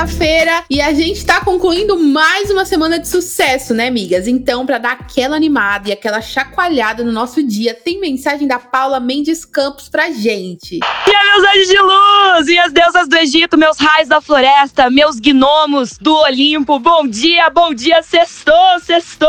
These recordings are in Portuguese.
Sexta-feira e a gente tá concluindo mais uma semana de sucesso, né, amigas? Então, para dar aquela animada e aquela chacoalhada no nosso dia, tem mensagem da Paula Mendes Campos pra gente. E aí, meus anjos de luz, minhas deusas do Egito, meus raios da floresta, meus gnomos do Olimpo, bom dia, bom dia, sextou, sextou!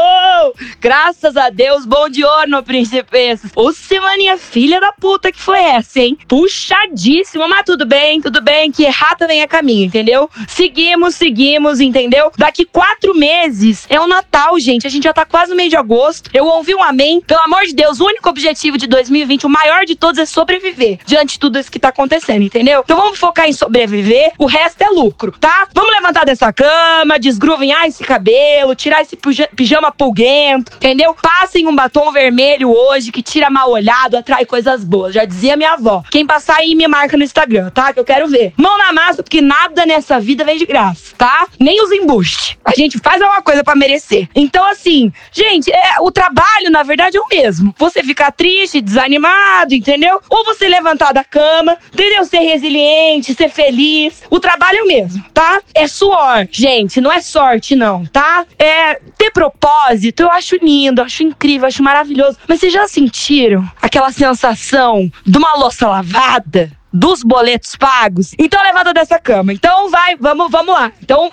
Graças a Deus, bom diorno, príncipes! Ô, semaninha filha da puta que foi essa, hein? Puxadíssima, mas tudo bem, tudo bem, que errata vem a caminho, entendeu? entendeu? Seguimos, seguimos, entendeu? Daqui quatro meses é o Natal, gente. A gente já tá quase no mês de agosto. Eu ouvi um amém. Pelo amor de Deus, o único objetivo de 2020, o maior de todos, é sobreviver diante de tudo isso que tá acontecendo, entendeu? Então vamos focar em sobreviver, o resto é lucro, tá? Vamos levantar dessa cama, desgruvinhar esse cabelo, tirar esse pijama pulguento, entendeu? Passem um batom vermelho hoje que tira mal olhado, atrai coisas boas. Já dizia minha avó. Quem passar aí me marca no Instagram, tá? Que eu quero ver. Mão na massa, porque nada nessa vida vem de graça, tá? Nem os embustes. A gente faz alguma coisa para merecer. Então, assim, gente, é, o trabalho, na verdade, é o mesmo. Você ficar triste, desanimado, entendeu? Ou você levantar da cama, entendeu? Ser resiliente, ser feliz. O trabalho é o mesmo, tá? É suor, gente, não é sorte, não, tá? É ter propósito, eu acho lindo, eu acho incrível, eu acho maravilhoso. Mas vocês já sentiram aquela sensação de uma louça lavada? Dos boletos pagos. Então levanta dessa cama. Então vai, vamos, vamos lá. Então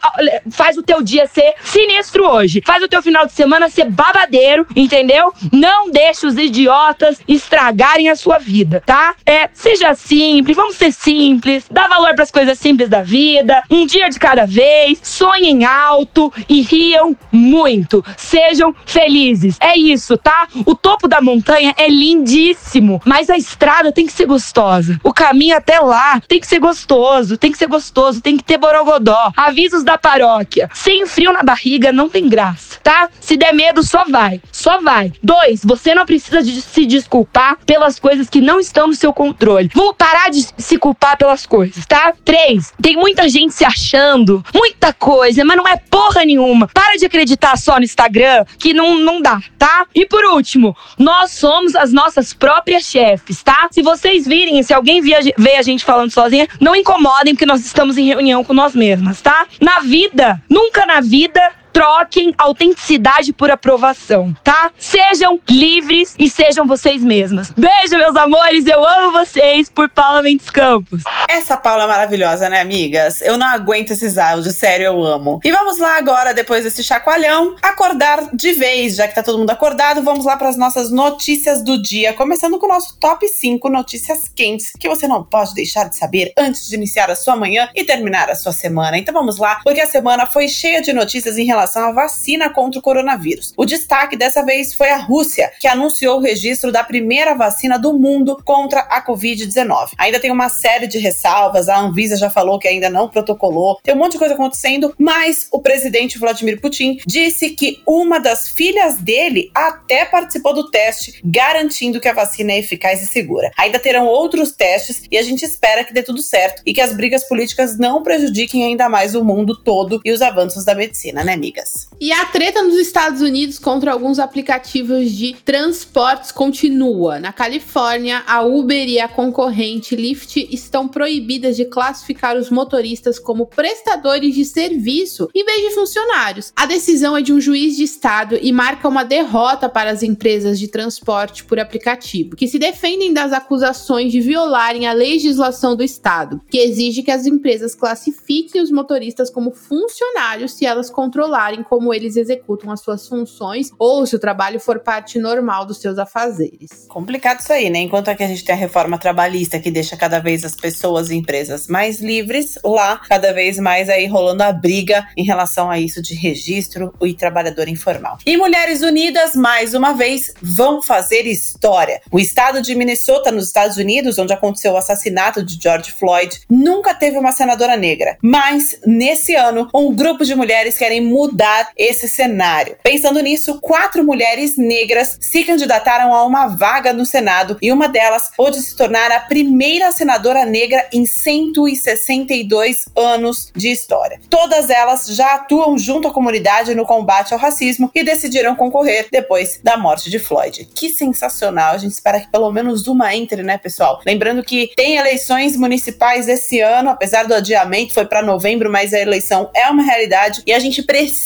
faz o teu dia ser sinistro hoje. Faz o teu final de semana ser babadeiro, entendeu? Não deixe os idiotas estragarem a sua vida, tá? É, seja simples, vamos ser simples, dá valor para as coisas simples da vida, um dia de cada vez, sonhem alto e riam muito. Sejam felizes. É isso, tá? O topo da montanha é lindíssimo, mas a estrada tem que ser gostosa. O caminho caminho até lá tem que ser gostoso, tem que ser gostoso, tem que ter borogodó. Avisos da paróquia. Sem frio na barriga não tem graça, tá? Se der medo, só vai. Só vai. Dois, você não precisa de se desculpar pelas coisas que não estão no seu controle. Vamos parar de se culpar pelas coisas, tá? Três, tem muita gente se achando, muita coisa, mas não é porra nenhuma. Para de acreditar só no Instagram, que não, não dá, tá? E por último, nós somos as nossas próprias chefes, tá? Se vocês virem, se alguém via, vê a gente falando sozinha, não incomodem, porque nós estamos em reunião com nós mesmas, tá? Na vida, nunca na vida troquem autenticidade por aprovação, tá? Sejam livres e sejam vocês mesmas. Beijo, meus amores, eu amo vocês por Paula Mendes Campos. Essa Paula é maravilhosa, né, amigas? Eu não aguento esses áudios, sério, eu amo. E vamos lá agora, depois desse chacoalhão, acordar de vez, já que tá todo mundo acordado, vamos lá para as nossas notícias do dia, começando com o nosso top 5 notícias quentes que você não pode deixar de saber antes de iniciar a sua manhã e terminar a sua semana. Então vamos lá, porque a semana foi cheia de notícias em relação relação à vacina contra o coronavírus. O destaque dessa vez foi a Rússia, que anunciou o registro da primeira vacina do mundo contra a Covid-19. Ainda tem uma série de ressalvas, a Anvisa já falou que ainda não protocolou, tem um monte de coisa acontecendo, mas o presidente Vladimir Putin disse que uma das filhas dele até participou do teste, garantindo que a vacina é eficaz e segura. Ainda terão outros testes e a gente espera que dê tudo certo e que as brigas políticas não prejudiquem ainda mais o mundo todo e os avanços da medicina, né, amiga? Amigas. E a treta nos Estados Unidos contra alguns aplicativos de transportes continua. Na Califórnia, a Uber e a concorrente Lyft estão proibidas de classificar os motoristas como prestadores de serviço em vez de funcionários. A decisão é de um juiz de estado e marca uma derrota para as empresas de transporte por aplicativo, que se defendem das acusações de violarem a legislação do estado, que exige que as empresas classifiquem os motoristas como funcionários se elas controlarem como eles executam as suas funções ou se o trabalho for parte normal dos seus afazeres. Complicado isso aí, né? Enquanto aqui a gente tem a reforma trabalhista que deixa cada vez as pessoas e empresas mais livres, lá cada vez mais aí rolando a briga em relação a isso de registro e trabalhador informal. E Mulheres Unidas, mais uma vez, vão fazer história. O estado de Minnesota, nos Estados Unidos, onde aconteceu o assassinato de George Floyd, nunca teve uma senadora negra. Mas, nesse ano, um grupo de mulheres querem mudar esse cenário. Pensando nisso, quatro mulheres negras se candidataram a uma vaga no Senado e uma delas pôde se tornar a primeira senadora negra em 162 anos de história. Todas elas já atuam junto à comunidade no combate ao racismo e decidiram concorrer depois da morte de Floyd. Que sensacional! A gente espera que pelo menos uma entre, né, pessoal? Lembrando que tem eleições municipais esse ano, apesar do adiamento, foi para novembro, mas a eleição é uma realidade e a gente precisa,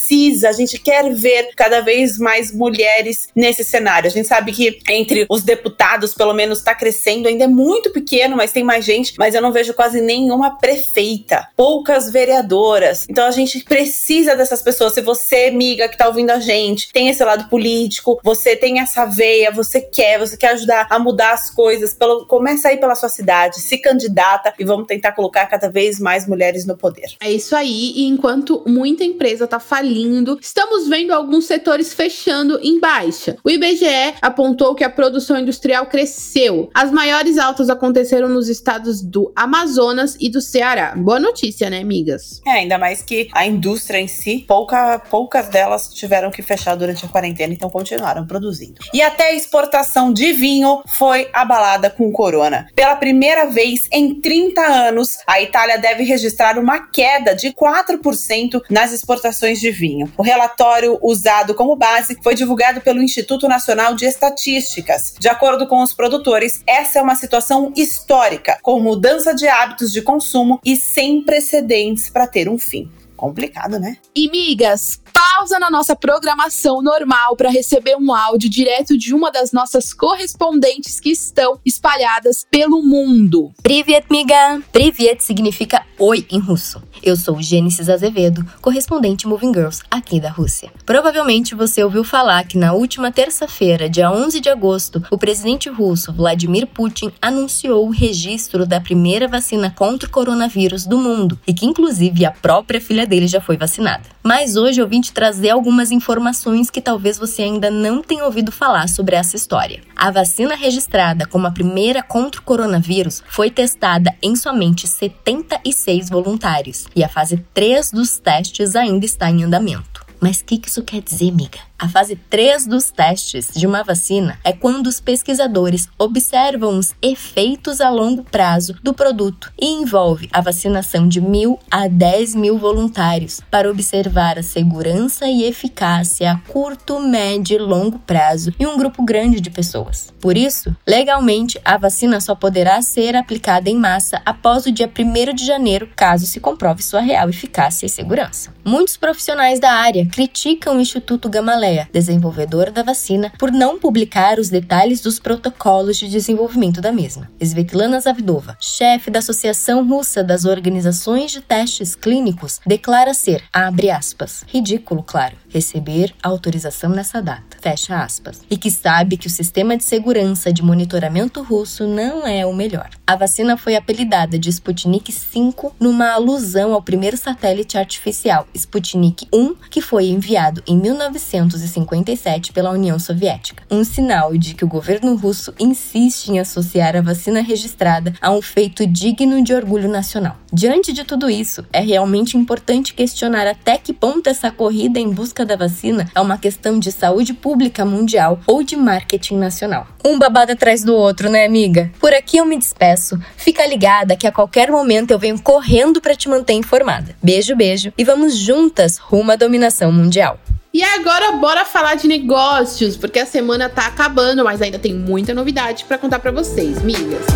a gente quer ver cada vez mais mulheres nesse cenário. A gente sabe que entre os deputados, pelo menos, está crescendo, ainda é muito pequeno, mas tem mais gente, mas eu não vejo quase nenhuma prefeita, poucas vereadoras. Então a gente precisa dessas pessoas. Se você, amiga, que tá ouvindo a gente, tem esse lado político, você tem essa veia, você quer, você quer ajudar a mudar as coisas, pelo, começa aí pela sua cidade, se candidata e vamos tentar colocar cada vez mais mulheres no poder. É isso aí, e enquanto muita empresa tá falindo, estamos vendo alguns setores fechando em baixa. O IBGE apontou que a produção industrial cresceu. As maiores altas aconteceram nos estados do Amazonas e do Ceará. Boa notícia, né, amigas? É, ainda mais que a indústria em si, pouca, poucas delas tiveram que fechar durante a quarentena, então continuaram produzindo. E até a exportação de vinho foi abalada com o corona. Pela primeira vez em 30 anos, a Itália deve registrar uma queda de 4% nas exportações de vinho. O relatório usado como base foi divulgado pelo Instituto Nacional de Estatísticas. De acordo com os produtores, essa é uma situação histórica, com mudança de hábitos de consumo e sem precedentes para ter um fim. Complicado, né? E migas, pausa na nossa programação normal para receber um áudio direto de uma das nossas correspondentes que estão espalhadas pelo mundo. Privet, miga! Privet significa oi em russo. Eu sou Gênesis Azevedo, correspondente Moving Girls aqui da Rússia. Provavelmente você ouviu falar que na última terça-feira, dia 11 de agosto, o presidente russo Vladimir Putin anunciou o registro da primeira vacina contra o coronavírus do mundo e que inclusive a própria filha dele já foi vacinada. Mas hoje eu vim te trazer algumas informações que talvez você ainda não tenha ouvido falar sobre essa história. A vacina registrada como a primeira contra o coronavírus foi testada em somente 76 voluntários e a fase 3 dos testes ainda está em andamento. Mas o que, que isso quer dizer, amiga? A fase 3 dos testes de uma vacina é quando os pesquisadores observam os efeitos a longo prazo do produto e envolve a vacinação de mil a 10 mil voluntários para observar a segurança e eficácia a curto, médio e longo prazo em um grupo grande de pessoas. Por isso, legalmente, a vacina só poderá ser aplicada em massa após o dia 1 de janeiro, caso se comprove sua real eficácia e segurança. Muitos profissionais da área criticam o Instituto Gamaleya desenvolvedora da vacina, por não publicar os detalhes dos protocolos de desenvolvimento da mesma. Svetlana Zavidova, chefe da Associação Russa das Organizações de Testes Clínicos, declara ser, abre aspas, ridículo, claro, receber autorização nessa data, fecha aspas, e que sabe que o sistema de segurança de monitoramento russo não é o melhor. A vacina foi apelidada de Sputnik 5 numa alusão ao primeiro satélite artificial, Sputnik 1, que foi enviado em 1900 1957 pela União Soviética, um sinal de que o governo russo insiste em associar a vacina registrada a um feito digno de orgulho nacional. Diante de tudo isso, é realmente importante questionar até que ponto essa corrida em busca da vacina é uma questão de saúde pública mundial ou de marketing nacional. Um babado atrás do outro, né, amiga? Por aqui eu me despeço. Fica ligada que a qualquer momento eu venho correndo para te manter informada. Beijo, beijo e vamos juntas rumo à dominação mundial. E agora bora falar de negócios, porque a semana tá acabando, mas ainda tem muita novidade para contar para vocês, migas.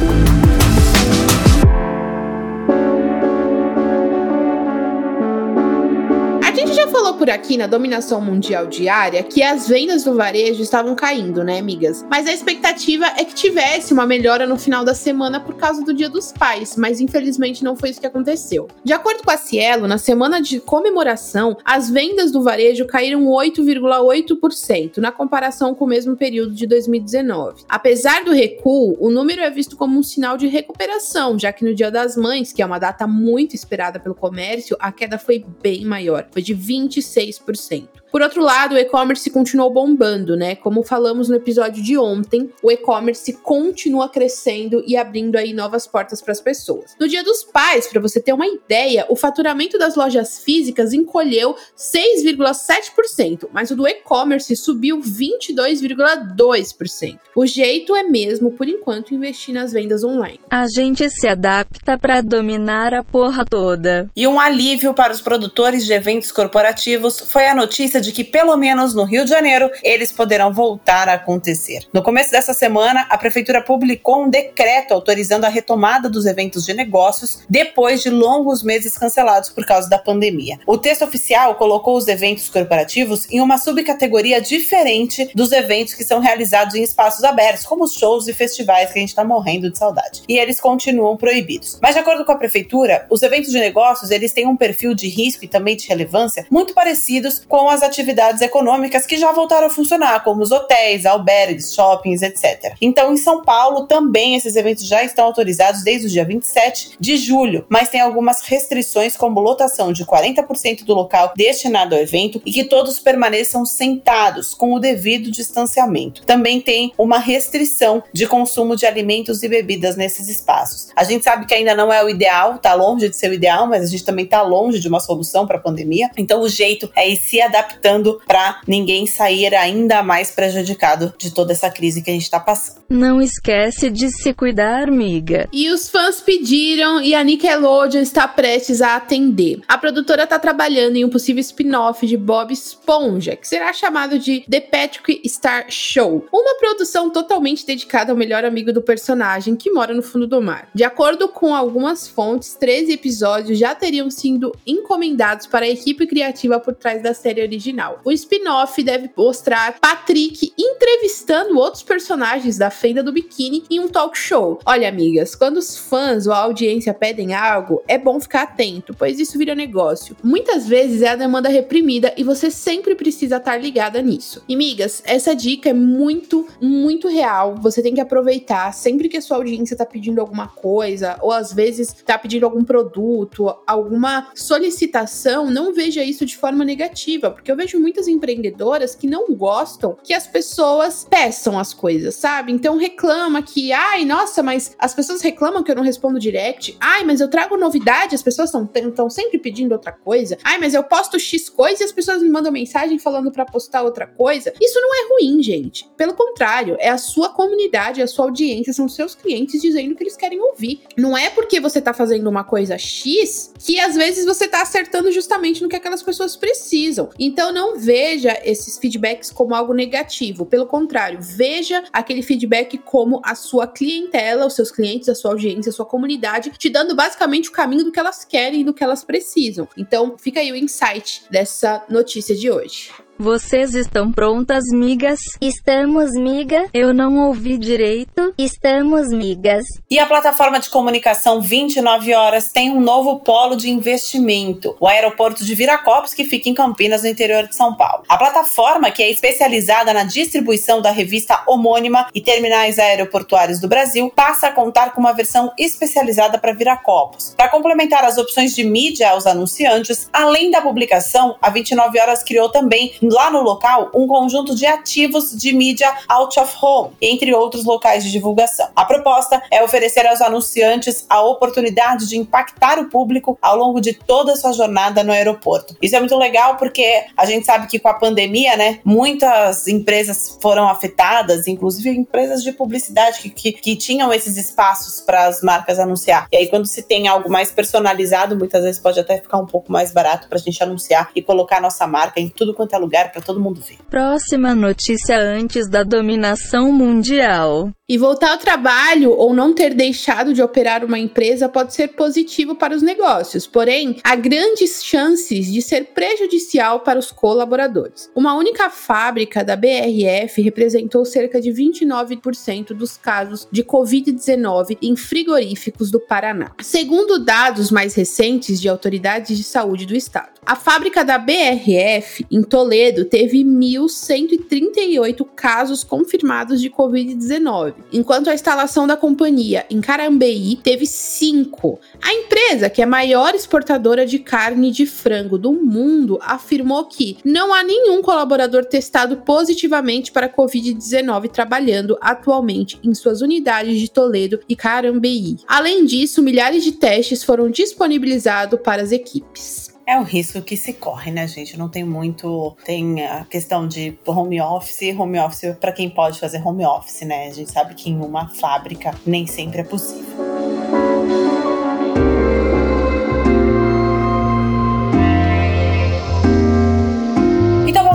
Por aqui na dominação mundial diária que as vendas do varejo estavam caindo, né, amigas? Mas a expectativa é que tivesse uma melhora no final da semana por causa do Dia dos Pais, mas infelizmente não foi isso que aconteceu. De acordo com a Cielo, na semana de comemoração, as vendas do varejo caíram 8,8% na comparação com o mesmo período de 2019. Apesar do recuo, o número é visto como um sinal de recuperação, já que no Dia das Mães, que é uma data muito esperada pelo comércio, a queda foi bem maior, foi de 26%. Por outro lado, o e-commerce continuou bombando, né? Como falamos no episódio de ontem, o e-commerce continua crescendo e abrindo aí novas portas para as pessoas. No Dia dos Pais, para você ter uma ideia, o faturamento das lojas físicas encolheu 6,7%, mas o do e-commerce subiu 22,2%. O jeito é mesmo, por enquanto, investir nas vendas online. A gente se adapta para dominar a porra toda. E um alívio para os produtores de eventos corporativos foi a notícia de que, pelo menos no Rio de Janeiro, eles poderão voltar a acontecer. No começo dessa semana, a Prefeitura publicou um decreto autorizando a retomada dos eventos de negócios depois de longos meses cancelados por causa da pandemia. O texto oficial colocou os eventos corporativos em uma subcategoria diferente dos eventos que são realizados em espaços abertos, como os shows e festivais que a gente está morrendo de saudade. E eles continuam proibidos. Mas de acordo com a prefeitura, os eventos de negócios eles têm um perfil de risco e também de relevância muito parecidos com as atividades econômicas que já voltaram a funcionar, como os hotéis, albergues, shoppings, etc. Então, em São Paulo, também esses eventos já estão autorizados desde o dia 27 de julho, mas tem algumas restrições, como lotação de 40% do local destinado ao evento e que todos permaneçam sentados com o devido distanciamento. Também tem uma restrição de consumo de alimentos e bebidas nesses espaços. A gente sabe que ainda não é o ideal, tá longe de ser o ideal, mas a gente também tá longe de uma solução para a pandemia. Então, o jeito é ir se adaptando adaptando para ninguém sair ainda mais prejudicado de toda essa crise que a gente está passando. Não esquece de se cuidar, amiga. E os fãs pediram e a Nickelodeon está prestes a atender. A produtora está trabalhando em um possível spin-off de Bob Esponja, que será chamado de The Patrick Star Show, uma produção totalmente dedicada ao melhor amigo do personagem que mora no fundo do mar. De acordo com algumas fontes, 13 episódios já teriam sido encomendados para a equipe criativa por trás da série original original. O spin-off deve mostrar Patrick entrevistando outros personagens da Fenda do Biquíni em um talk show. Olha, amigas, quando os fãs ou a audiência pedem algo, é bom ficar atento, pois isso vira negócio. Muitas vezes é a demanda reprimida e você sempre precisa estar ligada nisso. E, amigas, essa dica é muito, muito real. Você tem que aproveitar sempre que a sua audiência tá pedindo alguma coisa, ou às vezes tá pedindo algum produto, alguma solicitação, não veja isso de forma negativa, porque eu vejo muitas empreendedoras que não gostam que as pessoas peçam as coisas, sabe? Então reclama que, ai, nossa, mas as pessoas reclamam que eu não respondo direct. Ai, mas eu trago novidade, as pessoas estão sempre pedindo outra coisa. Ai, mas eu posto X coisa e as pessoas me mandam mensagem falando para postar outra coisa. Isso não é ruim, gente. Pelo contrário, é a sua comunidade, a sua audiência, são seus clientes dizendo que eles querem ouvir. Não é porque você tá fazendo uma coisa X que às vezes você tá acertando justamente no que aquelas pessoas precisam. Então, então não veja esses feedbacks como algo negativo. Pelo contrário, veja aquele feedback como a sua clientela, os seus clientes, a sua audiência, a sua comunidade, te dando basicamente o caminho do que elas querem e do que elas precisam. Então fica aí o insight dessa notícia de hoje. Vocês estão prontas, migas? Estamos, miga. Eu não ouvi direito. Estamos, migas. E a plataforma de comunicação 29 Horas tem um novo polo de investimento, o aeroporto de Viracopos, que fica em Campinas, no interior de São Paulo. A plataforma, que é especializada na distribuição da revista homônima e terminais aeroportuários do Brasil, passa a contar com uma versão especializada para Viracopos. Para complementar as opções de mídia aos anunciantes, além da publicação, a 29 Horas criou também lá no local um conjunto de ativos de mídia out of home, entre outros locais de divulgação. A proposta é oferecer aos anunciantes a oportunidade de impactar o público ao longo de toda a sua jornada no aeroporto. Isso é muito legal porque a gente sabe que com a pandemia, né, muitas empresas foram afetadas, inclusive empresas de publicidade que, que, que tinham esses espaços para as marcas anunciar. E aí, quando se tem algo mais personalizado, muitas vezes pode até ficar um pouco mais barato para a gente anunciar e colocar nossa marca em tudo quanto é lugar lugar para todo mundo ver. Próxima notícia antes da dominação mundial. E voltar ao trabalho ou não ter deixado de operar uma empresa pode ser positivo para os negócios, porém, há grandes chances de ser prejudicial para os colaboradores. Uma única fábrica da BRF representou cerca de 29% dos casos de Covid-19 em frigoríficos do Paraná. Segundo dados mais recentes de autoridades de saúde do estado, a fábrica da BRF em Toledo teve 1.138 casos confirmados de Covid-19 enquanto a instalação da companhia em Carambeí teve cinco. A empresa, que é a maior exportadora de carne de frango do mundo, afirmou que não há nenhum colaborador testado positivamente para Covid-19 trabalhando atualmente em suas unidades de Toledo e Carambeí. Além disso, milhares de testes foram disponibilizados para as equipes. É o risco que se corre, né, gente? Não tem muito. Tem a questão de home office. Home office para quem pode fazer home office, né? A gente sabe que em uma fábrica nem sempre é possível.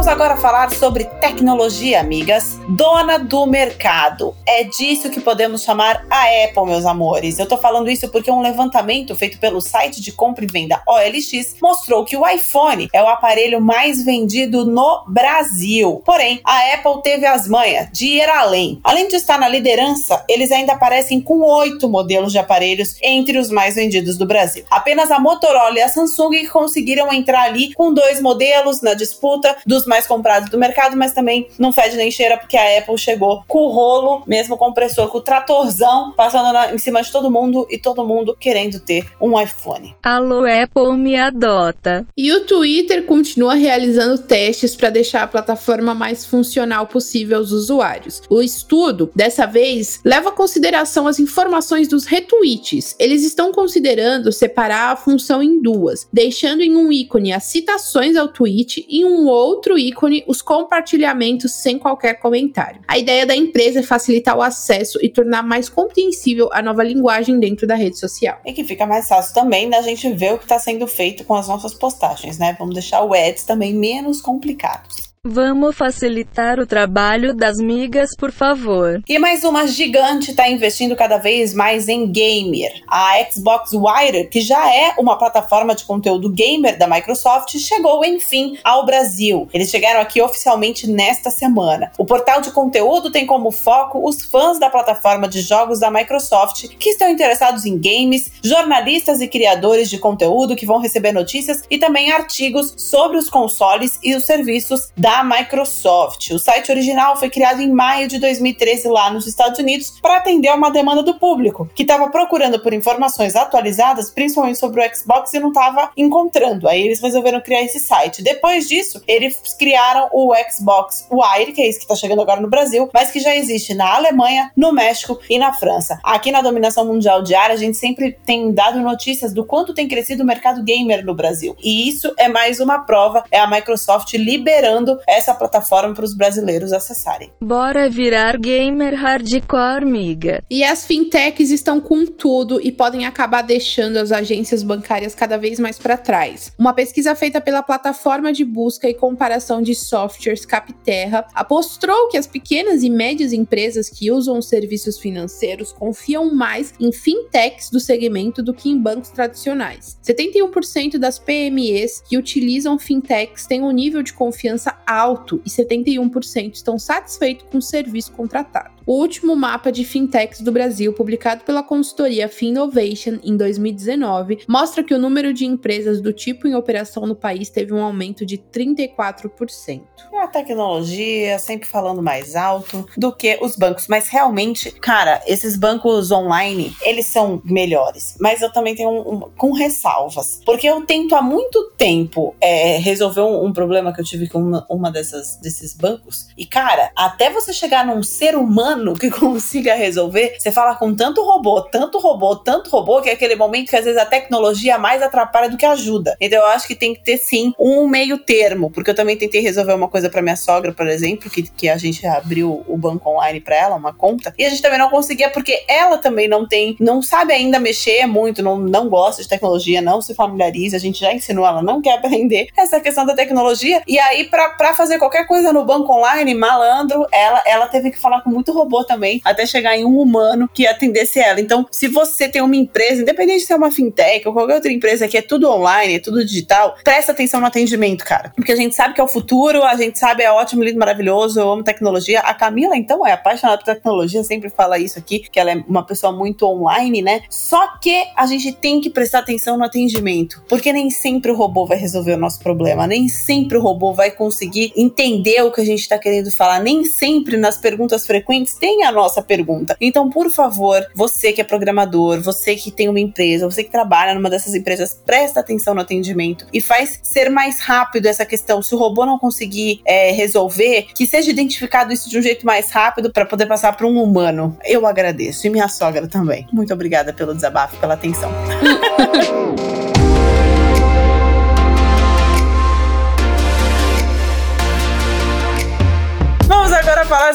Vamos agora falar sobre tecnologia, amigas. Dona do mercado. É disso que podemos chamar a Apple, meus amores. Eu tô falando isso porque um levantamento feito pelo site de compra e venda OLX mostrou que o iPhone é o aparelho mais vendido no Brasil. Porém, a Apple teve as manhas de ir além. Além de estar na liderança, eles ainda aparecem com oito modelos de aparelhos entre os mais vendidos do Brasil. Apenas a Motorola e a Samsung conseguiram entrar ali com dois modelos na disputa dos mais comprados do mercado, mas também não fede nem cheira porque a Apple chegou com o rolo, mesmo compressor, com o tratorzão, passando na, em cima de todo mundo e todo mundo querendo ter um iPhone. Alô, Apple me adota. E o Twitter continua realizando testes para deixar a plataforma mais funcional possível aos usuários. O estudo, dessa vez, leva a consideração as informações dos retweets. Eles estão considerando separar a função em duas, deixando em um ícone as citações ao tweet e um outro ícone os compartilhamentos sem qualquer comentário. A ideia da empresa é facilitar o acesso e tornar mais compreensível a nova linguagem dentro da rede social. E que fica mais fácil também da gente ver o que está sendo feito com as nossas postagens, né? Vamos deixar o ads também menos complicados. Vamos facilitar o trabalho das migas, por favor. E mais uma gigante está investindo cada vez mais em gamer. A Xbox Wire, que já é uma plataforma de conteúdo gamer da Microsoft, chegou enfim ao Brasil. Eles chegaram aqui oficialmente nesta semana. O portal de conteúdo tem como foco os fãs da plataforma de jogos da Microsoft que estão interessados em games, jornalistas e criadores de conteúdo que vão receber notícias e também artigos sobre os consoles e os serviços da da Microsoft. O site original foi criado em maio de 2013 lá nos Estados Unidos para atender a uma demanda do público, que estava procurando por informações atualizadas, principalmente sobre o Xbox, e não estava encontrando. Aí eles resolveram criar esse site. Depois disso, eles criaram o Xbox Wire, que é esse que está chegando agora no Brasil, mas que já existe na Alemanha, no México e na França. Aqui na Dominação Mundial Diária, a gente sempre tem dado notícias do quanto tem crescido o mercado gamer no Brasil. E isso é mais uma prova, é a Microsoft liberando essa plataforma para os brasileiros acessarem. Bora virar gamer hardcore, miga. E as fintechs estão com tudo e podem acabar deixando as agências bancárias cada vez mais para trás. Uma pesquisa feita pela plataforma de busca e comparação de softwares Capterra apostrou que as pequenas e médias empresas que usam os serviços financeiros confiam mais em fintechs do segmento do que em bancos tradicionais. 71% das PMEs que utilizam fintechs têm um nível de confiança alto e 71% estão satisfeitos com o serviço contratado. O último mapa de fintechs do Brasil, publicado pela consultoria Finovation em 2019, mostra que o número de empresas do tipo em operação no país teve um aumento de 34%. A tecnologia sempre falando mais alto do que os bancos, mas realmente, cara, esses bancos online, eles são melhores, mas eu também tenho um, um com ressalvas, porque eu tento há muito tempo é, resolver um, um, problema que eu tive com uma, uma dessas desses bancos. E cara, até você chegar num ser humano humano que consiga resolver, você fala com tanto robô, tanto robô, tanto robô, que é aquele momento que às vezes a tecnologia mais atrapalha do que ajuda. Então eu acho que tem que ter sim um meio termo, porque eu também tentei resolver uma coisa para minha sogra, por exemplo, que, que a gente abriu o banco online para ela, uma conta, e a gente também não conseguia porque ela também não tem, não sabe ainda mexer muito, não, não gosta de tecnologia, não se familiariza, a gente já ensinou, ela não quer aprender essa questão da tecnologia, e aí para fazer qualquer coisa no banco online, malandro, ela, ela teve que falar com muito robô também, até chegar em um humano que atendesse ela. Então, se você tem uma empresa, independente se é uma fintech ou qualquer outra empresa que é tudo online, é tudo digital, presta atenção no atendimento, cara. Porque a gente sabe que é o futuro, a gente sabe é ótimo, lindo, maravilhoso, eu amo tecnologia. A Camila, então, é apaixonada por tecnologia, sempre fala isso aqui, que ela é uma pessoa muito online, né? Só que a gente tem que prestar atenção no atendimento, porque nem sempre o robô vai resolver o nosso problema, nem sempre o robô vai conseguir entender o que a gente está querendo falar, nem sempre nas perguntas frequentes tem a nossa pergunta. Então, por favor, você que é programador, você que tem uma empresa, você que trabalha numa dessas empresas, presta atenção no atendimento e faz ser mais rápido essa questão. Se o robô não conseguir é, resolver, que seja identificado isso de um jeito mais rápido para poder passar para um humano. Eu agradeço. E minha sogra também. Muito obrigada pelo desabafo, pela atenção.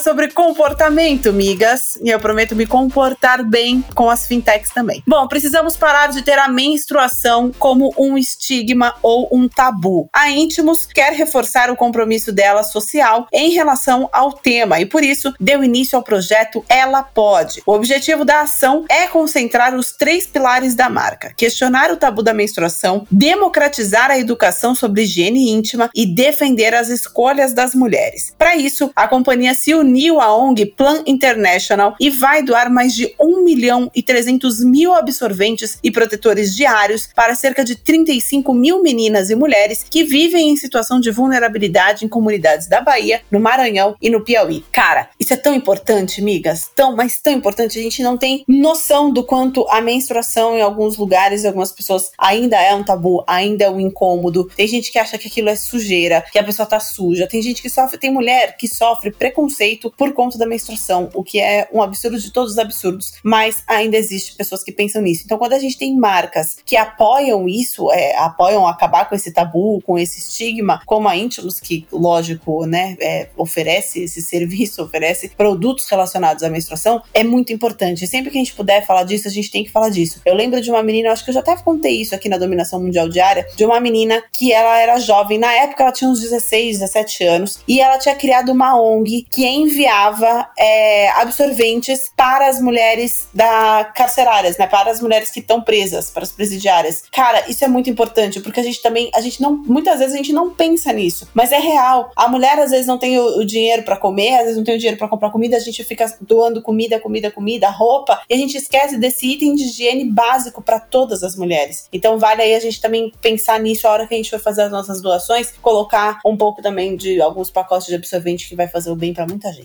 sobre comportamento, migas. E eu prometo me comportar bem com as fintechs também. Bom, precisamos parar de ter a menstruação como um estigma ou um tabu. A Íntimos quer reforçar o compromisso dela social em relação ao tema e por isso deu início ao projeto Ela Pode. O objetivo da ação é concentrar os três pilares da marca: questionar o tabu da menstruação, democratizar a educação sobre higiene íntima e defender as escolhas das mulheres. Para isso, a companhia se uniu à ONG Plan International e vai doar mais de 1 milhão e 300 mil absorventes e protetores diários para cerca de 35 mil meninas e mulheres que vivem em situação de vulnerabilidade em comunidades da Bahia, no Maranhão e no Piauí. Cara, isso é tão importante, migas, tão, mas tão importante. A gente não tem noção do quanto a menstruação em alguns lugares, e algumas pessoas ainda é um tabu, ainda é um incômodo. Tem gente que acha que aquilo é sujeira, que a pessoa tá suja. Tem gente que sofre, tem mulher que sofre sofre preconceito por conta da menstruação, o que é um absurdo de todos os absurdos, mas ainda existe pessoas que pensam nisso. Então, quando a gente tem marcas que apoiam isso, é, apoiam acabar com esse tabu, com esse estigma, como a Íntimos, que, lógico, né, é, oferece esse serviço, oferece produtos relacionados à menstruação, é muito importante. Sempre que a gente puder falar disso, a gente tem que falar disso. Eu lembro de uma menina, acho que eu já até contei isso aqui na Dominação Mundial Diária, de uma menina que ela era jovem, na época ela tinha uns 16, 17 anos, e ela tinha criado uma ONG que enviava é, absorventes para as mulheres da carcerárias, né? Para as mulheres que estão presas, para as presidiárias. Cara, isso é muito importante, porque a gente também, a gente não, muitas vezes a gente não pensa nisso, mas é real. A mulher às vezes não tem o, o dinheiro para comer, às vezes não tem o dinheiro para comprar comida, a gente fica doando comida, comida, comida, roupa, e a gente esquece desse item de higiene básico para todas as mulheres. Então vale aí a gente também pensar nisso a hora que a gente for fazer as nossas doações, colocar um pouco também de alguns pacotes de absorvente que vai fazer o bem para muita gente.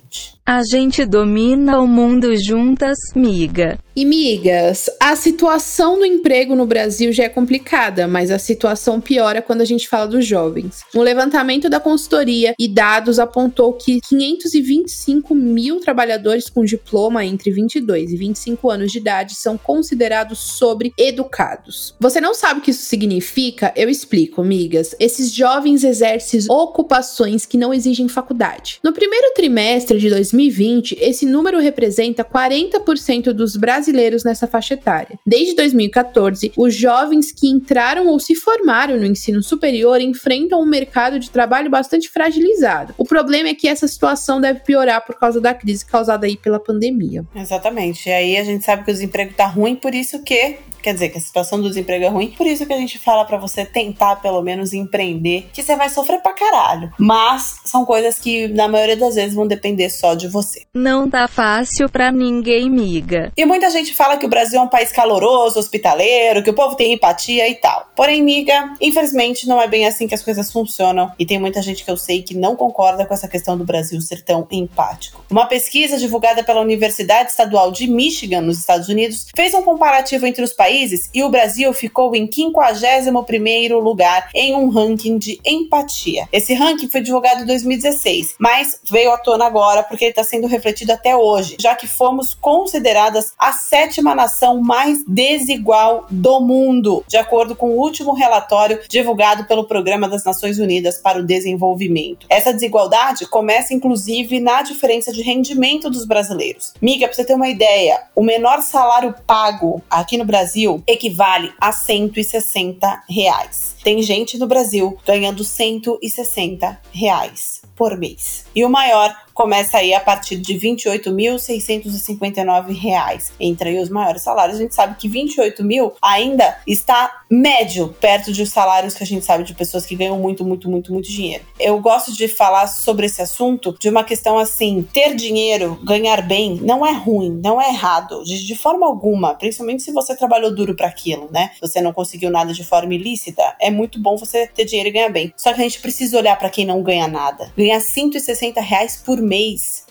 A gente domina o mundo juntas, miga. E migas, a situação do emprego no Brasil já é complicada, mas a situação piora quando a gente fala dos jovens. Um levantamento da consultoria e dados apontou que 525 mil trabalhadores com diploma entre 22 e 25 anos de idade são considerados sobre-educados. Você não sabe o que isso significa? Eu explico, migas. Esses jovens exercem ocupações que não exigem faculdade. No primeiro trimestre de 2020, esse número representa 40% dos brasileiros nessa faixa etária. Desde 2014, os jovens que entraram ou se formaram no ensino superior enfrentam um mercado de trabalho bastante fragilizado. O problema é que essa situação deve piorar por causa da crise causada aí pela pandemia. Exatamente. E aí a gente sabe que o desemprego tá ruim, por isso que Quer dizer, que a situação do desemprego é ruim. Por isso que a gente fala para você tentar, pelo menos, empreender, que você vai sofrer pra caralho. Mas são coisas que, na maioria das vezes, vão depender só de você. Não tá fácil pra ninguém, miga. E muita gente fala que o Brasil é um país caloroso, hospitaleiro, que o povo tem empatia e tal. Porém, miga, infelizmente não é bem assim que as coisas funcionam. E tem muita gente que eu sei que não concorda com essa questão do Brasil ser tão empático. Uma pesquisa divulgada pela Universidade Estadual de Michigan, nos Estados Unidos, fez um comparativo entre os países países e o Brasil ficou em 51º lugar em um ranking de empatia. Esse ranking foi divulgado em 2016, mas veio à tona agora, porque ele está sendo refletido até hoje, já que fomos consideradas a sétima nação mais desigual do mundo, de acordo com o último relatório divulgado pelo Programa das Nações Unidas para o Desenvolvimento. Essa desigualdade começa, inclusive, na diferença de rendimento dos brasileiros. Miga, para você ter uma ideia, o menor salário pago aqui no Brasil equivale a 160 reais. Tem gente no Brasil ganhando 160 reais por mês. E o maior começa aí a partir de R$ 28.659. Entre aí os maiores salários, a gente sabe que 28 mil ainda está médio, perto de salários que a gente sabe de pessoas que ganham muito, muito, muito, muito dinheiro. Eu gosto de falar sobre esse assunto de uma questão assim: ter dinheiro, ganhar bem, não é ruim, não é errado, de, de forma alguma, principalmente se você trabalhou duro para aquilo, né? Você não conseguiu nada de forma ilícita, é muito bom você ter dinheiro e ganhar bem. Só que a gente precisa olhar para quem não ganha nada. Ganhar 160 reais por mês,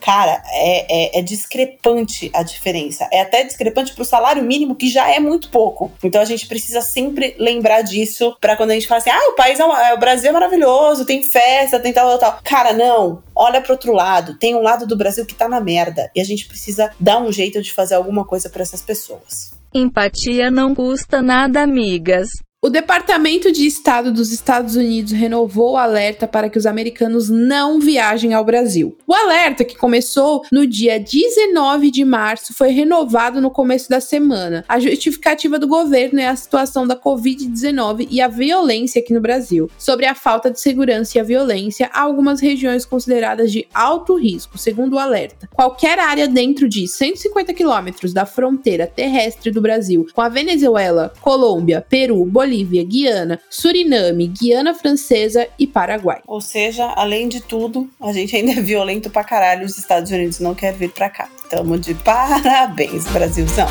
cara, é, é, é, discrepante a diferença. É até discrepante pro salário mínimo, que já é muito pouco. Então a gente precisa sempre lembrar disso para quando a gente fala assim: ah, o país é, é, o Brasil é maravilhoso, tem festa, tem tal, tal, tal. Cara, não. Olha pro outro lado. Tem um lado do Brasil que tá na merda. E a gente precisa dar um jeito de fazer alguma coisa para essas pessoas. Empatia não custa nada, amigas. O Departamento de Estado dos Estados Unidos renovou o alerta para que os americanos não viajem ao Brasil. O alerta, que começou no dia 19 de março, foi renovado no começo da semana. A justificativa do governo é a situação da Covid-19 e a violência aqui no Brasil. Sobre a falta de segurança e a violência, há algumas regiões consideradas de alto risco, segundo o alerta. Qualquer área dentro de 150 quilômetros da fronteira terrestre do Brasil com a Venezuela, Colômbia, Peru, Bolívia, Bolívia, Guiana, Suriname, Guiana Francesa e Paraguai. Ou seja, além de tudo, a gente ainda é violento pra caralho. Os Estados Unidos não querem vir pra cá. Tamo de parabéns, Brasilzão.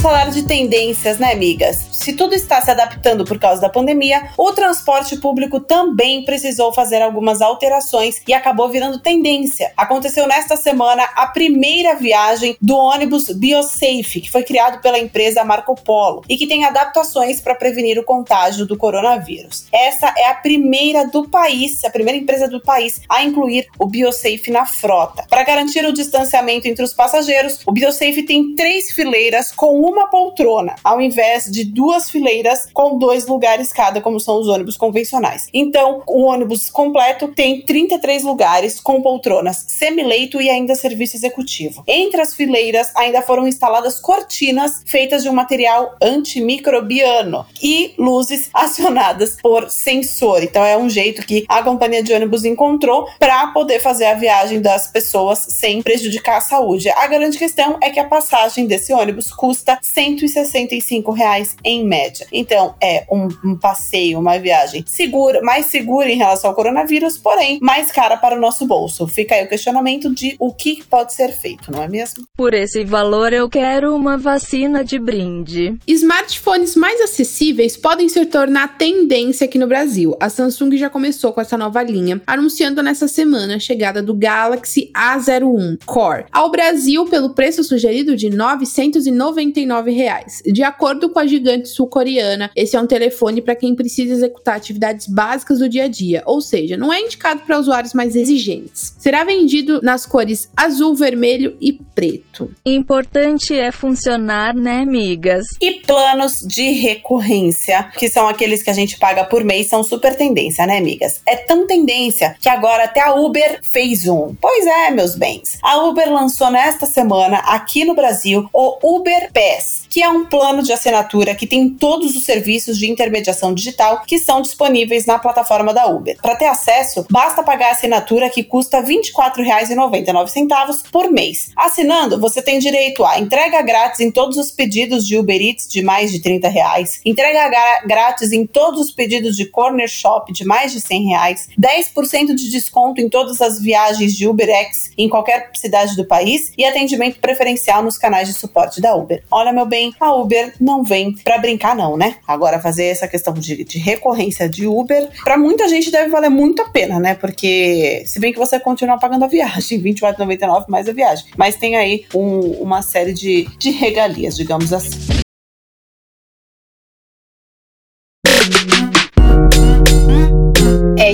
Falar de tendências, né, amigas? se tudo está se adaptando por causa da pandemia, o transporte público também precisou fazer algumas alterações e acabou virando tendência. Aconteceu nesta semana a primeira viagem do ônibus BioSafe, que foi criado pela empresa Marco Polo e que tem adaptações para prevenir o contágio do coronavírus. Essa é a primeira do país, a primeira empresa do país a incluir o BioSafe na frota. Para garantir o distanciamento entre os passageiros, o BioSafe tem três fileiras com uma poltrona, ao invés de duas fileiras com dois lugares cada, como são os ônibus convencionais. Então, o ônibus completo tem 33 lugares com poltronas, semileito e ainda serviço executivo. Entre as fileiras ainda foram instaladas cortinas feitas de um material antimicrobiano e luzes acionadas por sensor. Então é um jeito que a companhia de ônibus encontrou para poder fazer a viagem das pessoas sem prejudicar a saúde. A grande questão é que a passagem desse ônibus custa 165 reais em média. Então, é um, um, passeio, uma viagem segura, mais segura em relação ao coronavírus, porém mais cara para o nosso bolso. Fica aí o questionamento de o que pode ser feito, não é mesmo? Por esse valor, eu quero uma vacina de brinde. Smartphones mais acessíveis podem se tornar tendência aqui no Brasil. A Samsung já começou com essa nova linha, anunciando nessa semana a chegada do Galaxy A01 Core ao Brasil pelo preço sugerido de 990 139 reais. De acordo com a gigante sul-coreana, esse é um telefone para quem precisa executar atividades básicas do dia a dia, ou seja, não é indicado para usuários mais exigentes. Será vendido nas cores azul, vermelho e preto. Importante é funcionar, né, amigas? E planos de recorrência, que são aqueles que a gente paga por mês, são super tendência, né, amigas? É tão tendência que agora até a Uber fez um. Pois é, meus bens. A Uber lançou nesta semana aqui no Brasil o Uber Pay es que é um plano de assinatura que tem todos os serviços de intermediação digital que são disponíveis na plataforma da Uber. Para ter acesso, basta pagar a assinatura que custa R$ 24,99 por mês. Assinando, você tem direito a entrega grátis em todos os pedidos de Uber Eats de mais de 30 reais, entrega grátis em todos os pedidos de Corner Shop de mais de 100 reais, 10% de desconto em todas as viagens de UberX em qualquer cidade do país e atendimento preferencial nos canais de suporte da Uber. Olha, meu bem, a Uber não vem para brincar, não, né? Agora, fazer essa questão de, de recorrência de Uber, para muita gente deve valer muito a pena, né? Porque, se bem que você continua pagando a viagem, R$24,99 mais a viagem, mas tem aí um, uma série de, de regalias, digamos assim.